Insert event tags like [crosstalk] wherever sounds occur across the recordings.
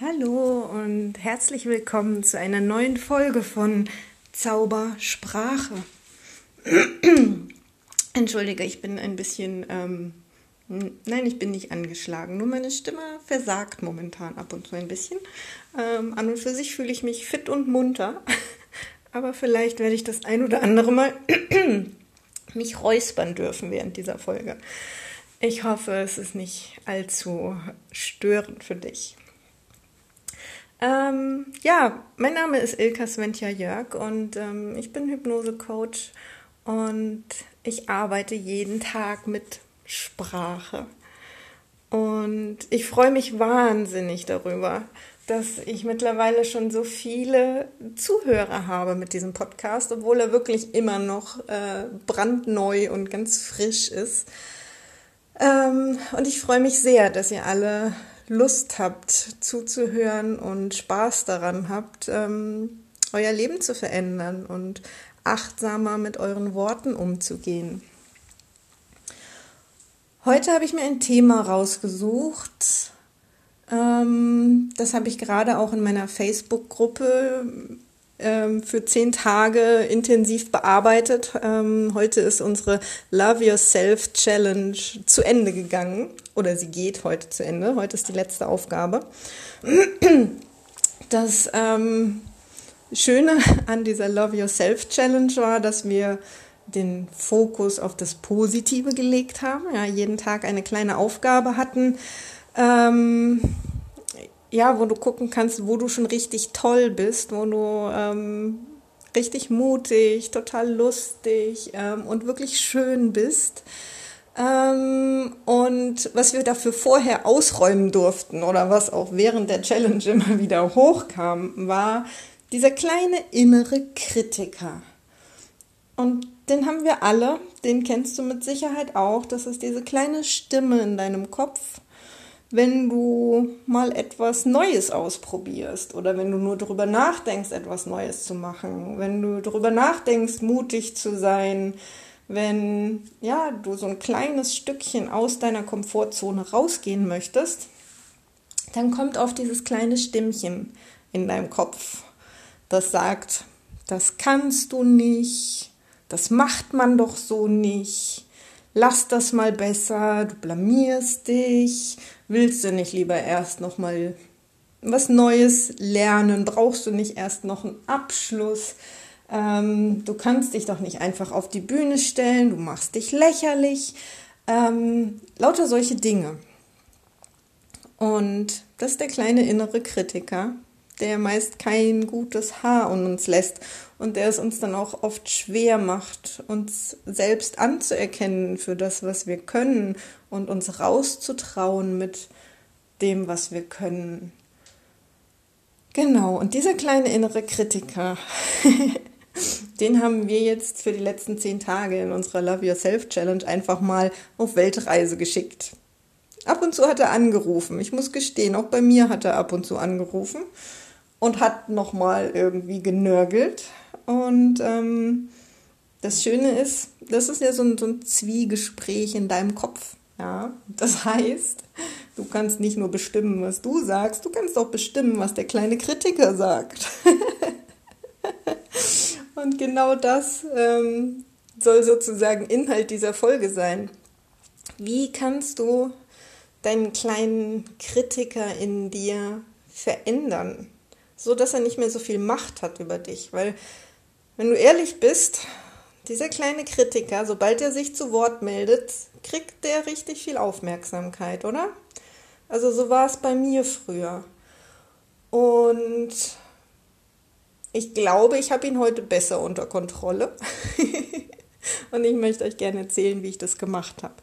Hallo und herzlich willkommen zu einer neuen Folge von Zaubersprache. [clears throat] Entschuldige, ich bin ein bisschen, ähm, nein, ich bin nicht angeschlagen, nur meine Stimme versagt momentan ab und zu ein bisschen. Ähm, an und für sich fühle ich mich fit und munter, [laughs] aber vielleicht werde ich das ein oder andere Mal [clears throat] mich räuspern dürfen während dieser Folge. Ich hoffe, es ist nicht allzu störend für dich. Ähm, ja, mein Name ist Ilka Sventja Jörg und ähm, ich bin Hypnose-Coach und ich arbeite jeden Tag mit Sprache. Und ich freue mich wahnsinnig darüber, dass ich mittlerweile schon so viele Zuhörer habe mit diesem Podcast, obwohl er wirklich immer noch äh, brandneu und ganz frisch ist. Ähm, und ich freue mich sehr, dass ihr alle Lust habt zuzuhören und Spaß daran habt, ähm, euer Leben zu verändern und achtsamer mit euren Worten umzugehen. Heute habe ich mir ein Thema rausgesucht. Ähm, das habe ich gerade auch in meiner Facebook-Gruppe für zehn Tage intensiv bearbeitet. Ähm, heute ist unsere Love Yourself Challenge zu Ende gegangen. Oder sie geht heute zu Ende. Heute ist die letzte Aufgabe. Das ähm, Schöne an dieser Love Yourself Challenge war, dass wir den Fokus auf das Positive gelegt haben. Ja, jeden Tag eine kleine Aufgabe hatten. Ja, wo du gucken kannst, wo du schon richtig toll bist, wo du ähm, richtig mutig, total lustig ähm, und wirklich schön bist. Ähm, und was wir dafür vorher ausräumen durften oder was auch während der Challenge [laughs] immer wieder hochkam, war dieser kleine innere Kritiker. Und den haben wir alle, den kennst du mit Sicherheit auch. Das ist diese kleine Stimme in deinem Kopf, wenn du mal etwas Neues ausprobierst oder wenn du nur darüber nachdenkst, etwas Neues zu machen, wenn du darüber nachdenkst, mutig zu sein, wenn ja, du so ein kleines Stückchen aus deiner Komfortzone rausgehen möchtest, dann kommt auf dieses kleine Stimmchen in deinem Kopf, das sagt, das kannst du nicht, das macht man doch so nicht, lass das mal besser, du blamierst dich, Willst du nicht lieber erst noch mal was Neues lernen? Brauchst du nicht erst noch einen Abschluss? Ähm, du kannst dich doch nicht einfach auf die Bühne stellen, du machst dich lächerlich. Ähm, lauter solche Dinge. Und das ist der kleine innere Kritiker, der meist kein gutes Haar um uns lässt und der es uns dann auch oft schwer macht, uns selbst anzuerkennen für das, was wir können und uns rauszutrauen mit dem, was wir können. Genau, und dieser kleine innere Kritiker, [laughs] den haben wir jetzt für die letzten zehn Tage in unserer Love Yourself Challenge einfach mal auf Weltreise geschickt. Ab und zu hat er angerufen. Ich muss gestehen, auch bei mir hat er ab und zu angerufen und hat nochmal irgendwie genörgelt. Und ähm, das Schöne ist, das ist ja so ein, so ein Zwiegespräch in deinem Kopf. Ja, das [laughs] heißt, du kannst nicht nur bestimmen, was du sagst, du kannst auch bestimmen, was der kleine Kritiker sagt. [laughs] Und genau das ähm, soll sozusagen Inhalt dieser Folge sein. Wie kannst du deinen kleinen Kritiker in dir verändern, so dass er nicht mehr so viel Macht hat über dich? Weil wenn du ehrlich bist, dieser kleine Kritiker, sobald er sich zu Wort meldet, kriegt der richtig viel Aufmerksamkeit, oder? Also so war es bei mir früher. Und ich glaube, ich habe ihn heute besser unter Kontrolle. [laughs] Und ich möchte euch gerne erzählen, wie ich das gemacht habe.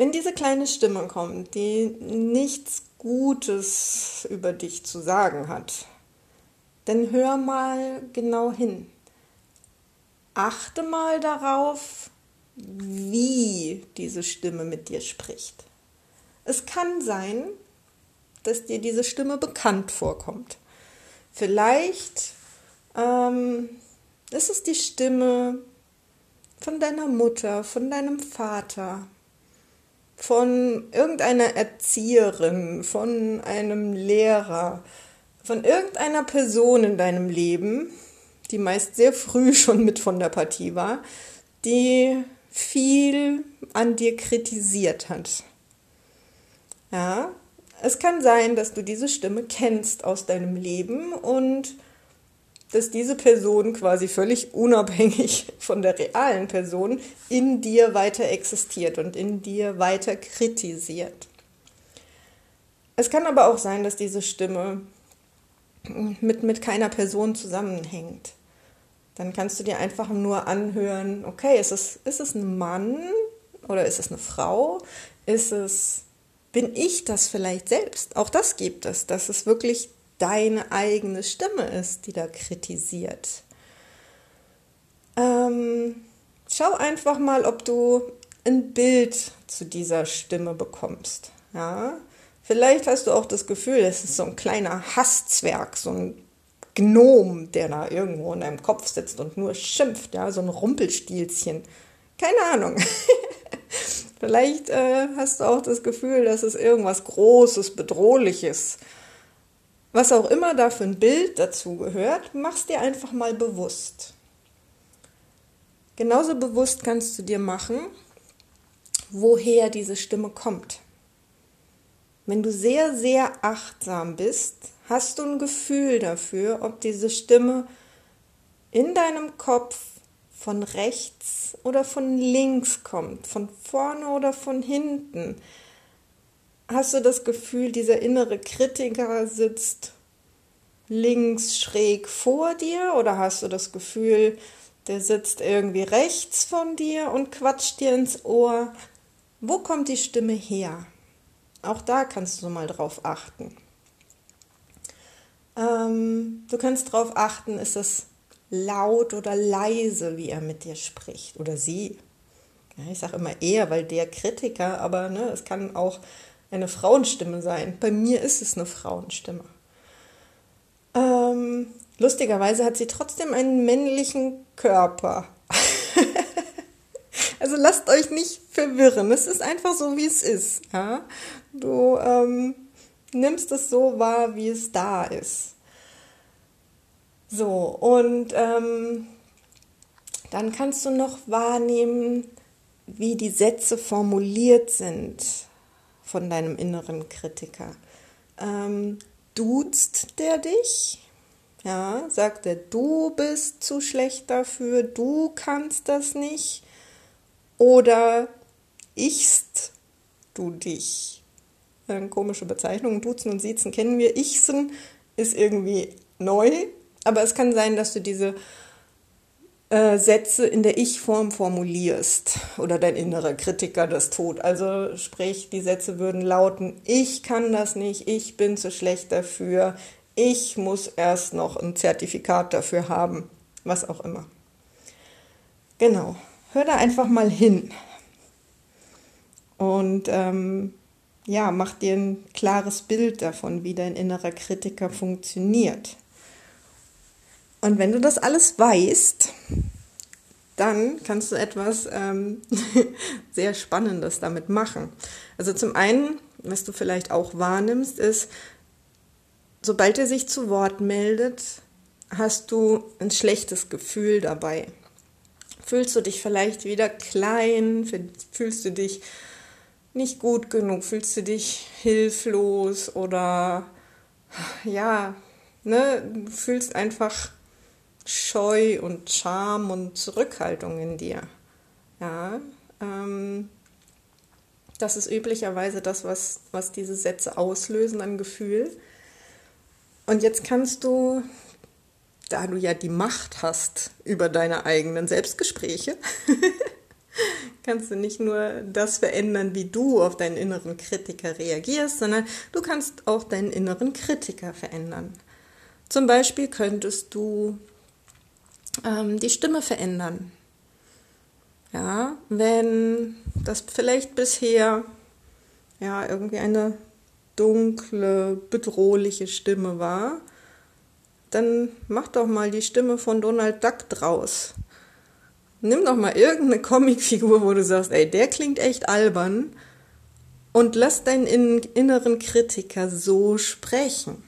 Wenn diese kleine Stimme kommt, die nichts Gutes über dich zu sagen hat, dann hör mal genau hin. Achte mal darauf, wie diese Stimme mit dir spricht. Es kann sein, dass dir diese Stimme bekannt vorkommt. Vielleicht ähm, ist es die Stimme von deiner Mutter, von deinem Vater, von irgendeiner Erzieherin, von einem Lehrer, von irgendeiner Person in deinem Leben, die meist sehr früh [laughs] schon mit von der Partie war, die viel an dir kritisiert hat. Ja, es kann sein, dass du diese Stimme kennst aus deinem Leben und dass diese Person quasi völlig unabhängig [laughs] von der realen Person in dir weiter existiert und in dir weiter kritisiert. Es kann aber auch sein, dass diese Stimme mit, mit keiner Person zusammenhängt. Dann kannst du dir einfach nur anhören, okay, ist es, ist es ein Mann oder ist es eine Frau? Ist es, bin ich das vielleicht selbst? Auch das gibt es, dass es wirklich deine eigene Stimme ist, die da kritisiert. Ähm, schau einfach mal, ob du ein Bild zu dieser Stimme bekommst. Ja? Vielleicht hast du auch das Gefühl, es ist so ein kleiner Hasszwerg, so ein Gnom, der da irgendwo in deinem Kopf sitzt und nur schimpft, ja, so ein Rumpelstilzchen. Keine Ahnung. [laughs] Vielleicht äh, hast du auch das Gefühl, dass es irgendwas Großes, Bedrohliches, was auch immer da für ein Bild dazu gehört, machst dir einfach mal bewusst. Genauso bewusst kannst du dir machen, woher diese Stimme kommt. Wenn du sehr, sehr achtsam bist, hast du ein Gefühl dafür, ob diese Stimme in deinem Kopf von rechts oder von links kommt, von vorne oder von hinten, hast du das Gefühl, dieser innere Kritiker sitzt links schräg vor dir oder hast du das Gefühl, der sitzt irgendwie rechts von dir und quatscht dir ins Ohr? Wo kommt die Stimme her? Auch da kannst du mal drauf achten. Ähm, du kannst drauf achten, ist es laut oder leise, wie er mit dir spricht oder sie. Ja, ich sage immer eher, weil der Kritiker, aber ne, es kann auch eine Frauenstimme sein. Bei mir ist es eine Frauenstimme. Ähm, lustigerweise hat sie trotzdem einen männlichen Körper. [laughs] also lasst euch nicht verwirren. Es ist einfach so, wie es ist. Ja? Du ähm, nimmst es so wahr, wie es da ist. So, und ähm, dann kannst du noch wahrnehmen, wie die Sätze formuliert sind von deinem inneren Kritiker. Ähm, duzt der dich? Ja, sagt er, du bist zu schlecht dafür, du kannst das nicht? Oder ichst du dich? Eine komische Bezeichnung. Duzen und Siezen kennen wir. Ichsen ist irgendwie neu, aber es kann sein, dass du diese äh, Sätze in der Ich-Form formulierst oder dein innerer Kritiker das tut. Also sprich, die Sätze würden lauten, ich kann das nicht, ich bin zu schlecht dafür, ich muss erst noch ein Zertifikat dafür haben, was auch immer. Genau, hör da einfach mal hin und ähm, ja, mach dir ein klares Bild davon, wie dein innerer Kritiker funktioniert. Und wenn du das alles weißt, dann kannst du etwas ähm, [laughs] sehr Spannendes damit machen. Also zum einen, was du vielleicht auch wahrnimmst, ist, sobald er sich zu Wort meldet, hast du ein schlechtes Gefühl dabei. Fühlst du dich vielleicht wieder klein? Fühlst du dich nicht gut genug? Fühlst du dich hilflos oder ja, ne, du fühlst einfach Scheu und Scham und Zurückhaltung in dir. Ja, ähm, das ist üblicherweise das, was, was diese Sätze auslösen an Gefühl. Und jetzt kannst du, da du ja die Macht hast über deine eigenen Selbstgespräche, [laughs] kannst du nicht nur das verändern, wie du auf deinen inneren Kritiker reagierst, sondern du kannst auch deinen inneren Kritiker verändern. Zum Beispiel könntest du ähm, die Stimme verändern. Ja, wenn das vielleicht bisher ja irgendwie eine dunkle, bedrohliche Stimme war, dann mach doch mal die Stimme von Donald Duck draus. Nimm doch mal irgendeine Comicfigur, wo du sagst, ey, der klingt echt albern und lass deinen inneren Kritiker so sprechen.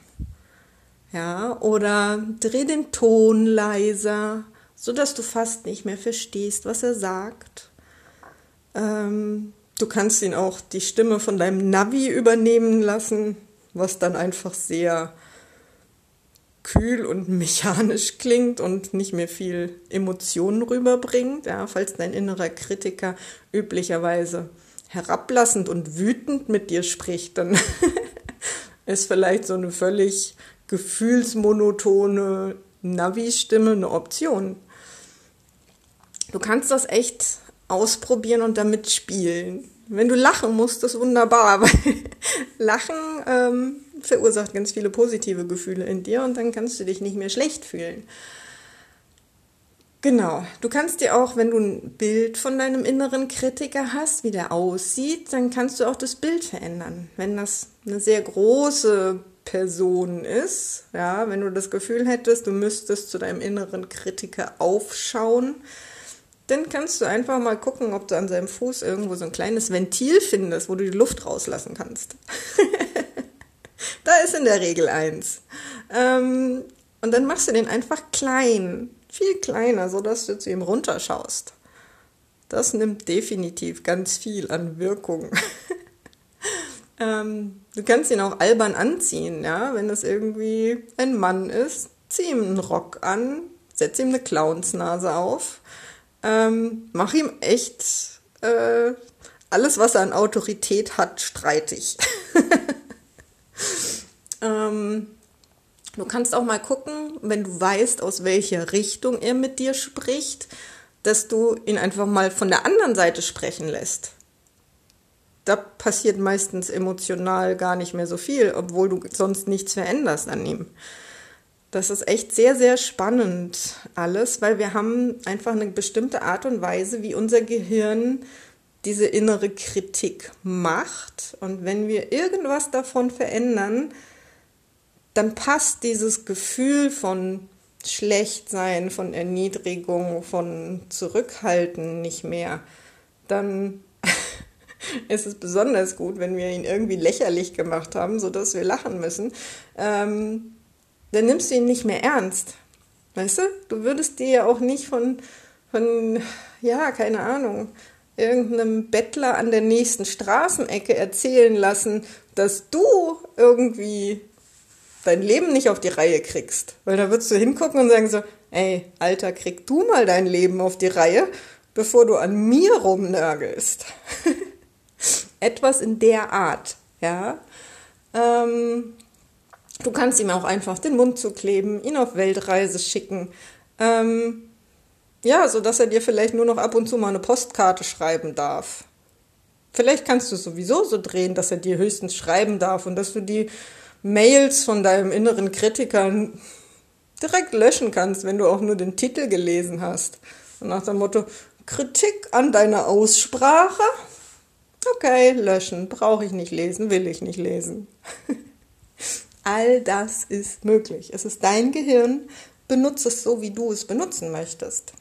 Ja, oder dreh den Ton leiser, so dass du fast nicht mehr verstehst, was er sagt. Ähm, du kannst ihn auch die Stimme von deinem Navi übernehmen lassen, was dann einfach sehr kühl und [laughs] mechanisch klingt und nicht mehr viel Emotionen rüberbringt, ja, falls dein innerer Kritiker üblicherweise herablassend und wütend mit dir spricht, dann [laughs] ist vielleicht so eine völlig gefühlsmonotone Navi-Stimme eine Option. Du kannst das echt ausprobieren und damit spielen. Wenn du lachen musst, ist wunderbar, [laughs] weil Lachen ähm, verursacht ganz viele positive Gefühle in dir und dann kannst du dich nicht mehr schlecht fühlen. Genau, du kannst dir auch, wenn du ein Bild von deinem inneren Kritiker hast, wie der aussieht, dann kannst du auch das Bild verändern. Wenn das eine sehr große Person ist, ja, wenn du das Gefühl hättest, du müsstest zu deinem inneren Kritiker aufschauen, dann kannst du einfach mal gucken, ob du an seinem Fuß irgendwo so ein kleines Ventil findest, wo du die Luft rauslassen kannst. [laughs] da ist in der Regel eins. Ähm, und dann machst du den einfach klein, viel kleiner, sodass du zu ihm runterschaust. Das nimmt definitiv ganz viel an Wirkung. [laughs] ähm, du kannst ihn auch albern anziehen, ja, wenn das irgendwie ein Mann ist, zieh ihm einen Rock an, setz ihm eine Clownsnase auf, ähm, mach ihm echt äh, alles, was er an Autorität hat, streitig. [laughs] Ähm, du kannst auch mal gucken, wenn du weißt, aus welcher Richtung er mit dir spricht, dass du ihn einfach mal von der anderen Seite sprechen lässt. Da passiert meistens emotional gar nicht mehr so viel, obwohl du sonst nichts veränderst an ihm. Das ist echt sehr, sehr spannend alles, weil wir haben einfach eine bestimmte Art und Weise, wie unser Gehirn diese innere Kritik macht. Und wenn wir irgendwas davon verändern, dann passt dieses Gefühl von Schlechtsein, von Erniedrigung, von Zurückhalten nicht mehr. Dann ist es besonders gut, wenn wir ihn irgendwie lächerlich gemacht haben, sodass wir lachen müssen. Ähm, dann nimmst du ihn nicht mehr ernst. Weißt du? Du würdest dir ja auch nicht von, von, ja, keine Ahnung, irgendeinem Bettler an der nächsten Straßenecke erzählen lassen, dass du irgendwie dein Leben nicht auf die Reihe kriegst. Weil da würdest du hingucken und sagen so, ey, Alter, krieg du mal dein Leben auf die Reihe, bevor du an mir rumnörgelst. [laughs] Etwas in der Art, ja. Ähm, du kannst ihm auch einfach den Mund zukleben, ihn auf Weltreise schicken. Ähm, ja, so dass er dir vielleicht nur noch ab und zu mal eine Postkarte schreiben darf. Vielleicht kannst du sowieso so drehen, dass er dir höchstens schreiben darf und dass du die Mails von deinem inneren Kritiker direkt löschen kannst, wenn du auch nur den Titel gelesen hast. Und nach dem Motto, Kritik an deiner Aussprache? Okay, löschen. Brauche ich nicht lesen, will ich nicht lesen. [laughs] All das ist möglich. Es ist dein Gehirn. Benutze es so, wie du es benutzen möchtest.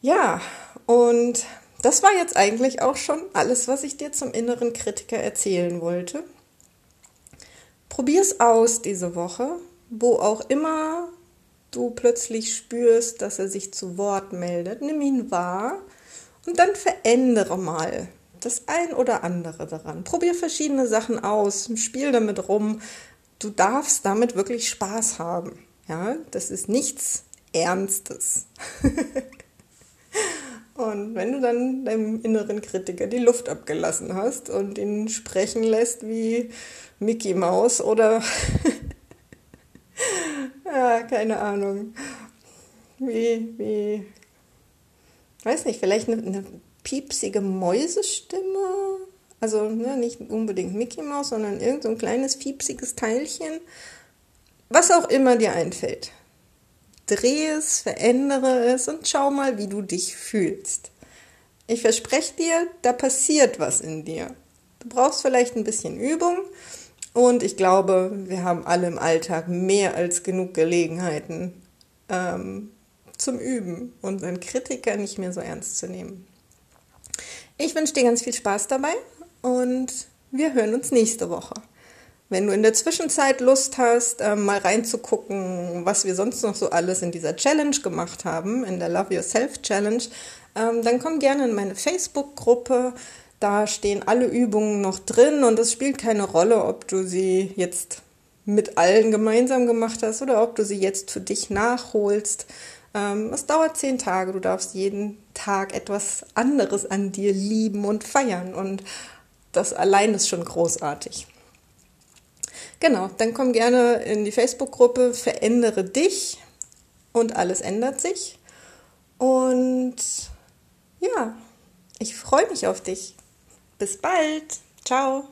Ja, und das war jetzt eigentlich auch schon alles, was ich dir zum inneren Kritiker erzählen wollte. Probier's aus diese Woche, wo auch immer du plötzlich spürst, dass er sich zu Wort meldet. Nimm ihn wahr und dann verändere mal das ein oder andere daran. Probier verschiedene Sachen aus, spiel damit rum. Du darfst damit wirklich Spaß haben. Ja, das ist nichts Ernstes. [laughs] und wenn du dann deinem inneren Kritiker die Luft abgelassen hast und ihn sprechen lässt wie Mickey Maus oder [laughs] ja, keine Ahnung. Wie, wie, weiß nicht, vielleicht eine, eine piepsige Mäusestimme. Also ne, nicht unbedingt Mickey Maus, sondern irgend so ein kleines piepsiges Teilchen. Was auch immer dir einfällt. Dreh es, verändere es und schau mal, wie du dich fühlst. Ich verspreche dir, da passiert was in dir. Du brauchst vielleicht ein bisschen Übung und ich glaube, wir haben alle im Alltag mehr als genug Gelegenheiten ähm, zum Üben, unseren Kritiker nicht mehr so ernst zu nehmen. Ich wünsche dir ganz viel Spaß dabei und wir hören uns nächste Woche. Wenn du in der Zwischenzeit Lust hast, ähm, mal reinzugucken, was wir sonst noch so alles in dieser Challenge gemacht haben, in der Love Yourself Challenge, ähm, dann komm gerne in meine Facebook-Gruppe. Da stehen alle Übungen noch drin und es spielt keine Rolle, ob du sie jetzt mit allen gemeinsam gemacht hast oder ob du sie jetzt für dich nachholst. Ähm, es dauert zehn Tage. Du darfst jeden Tag etwas anderes an dir lieben und feiern. Und das allein ist schon großartig. Genau, dann komm gerne in die Facebook-Gruppe Verändere dich und alles ändert sich. Und ja, ich freue mich auf dich. Bis bald. Ciao.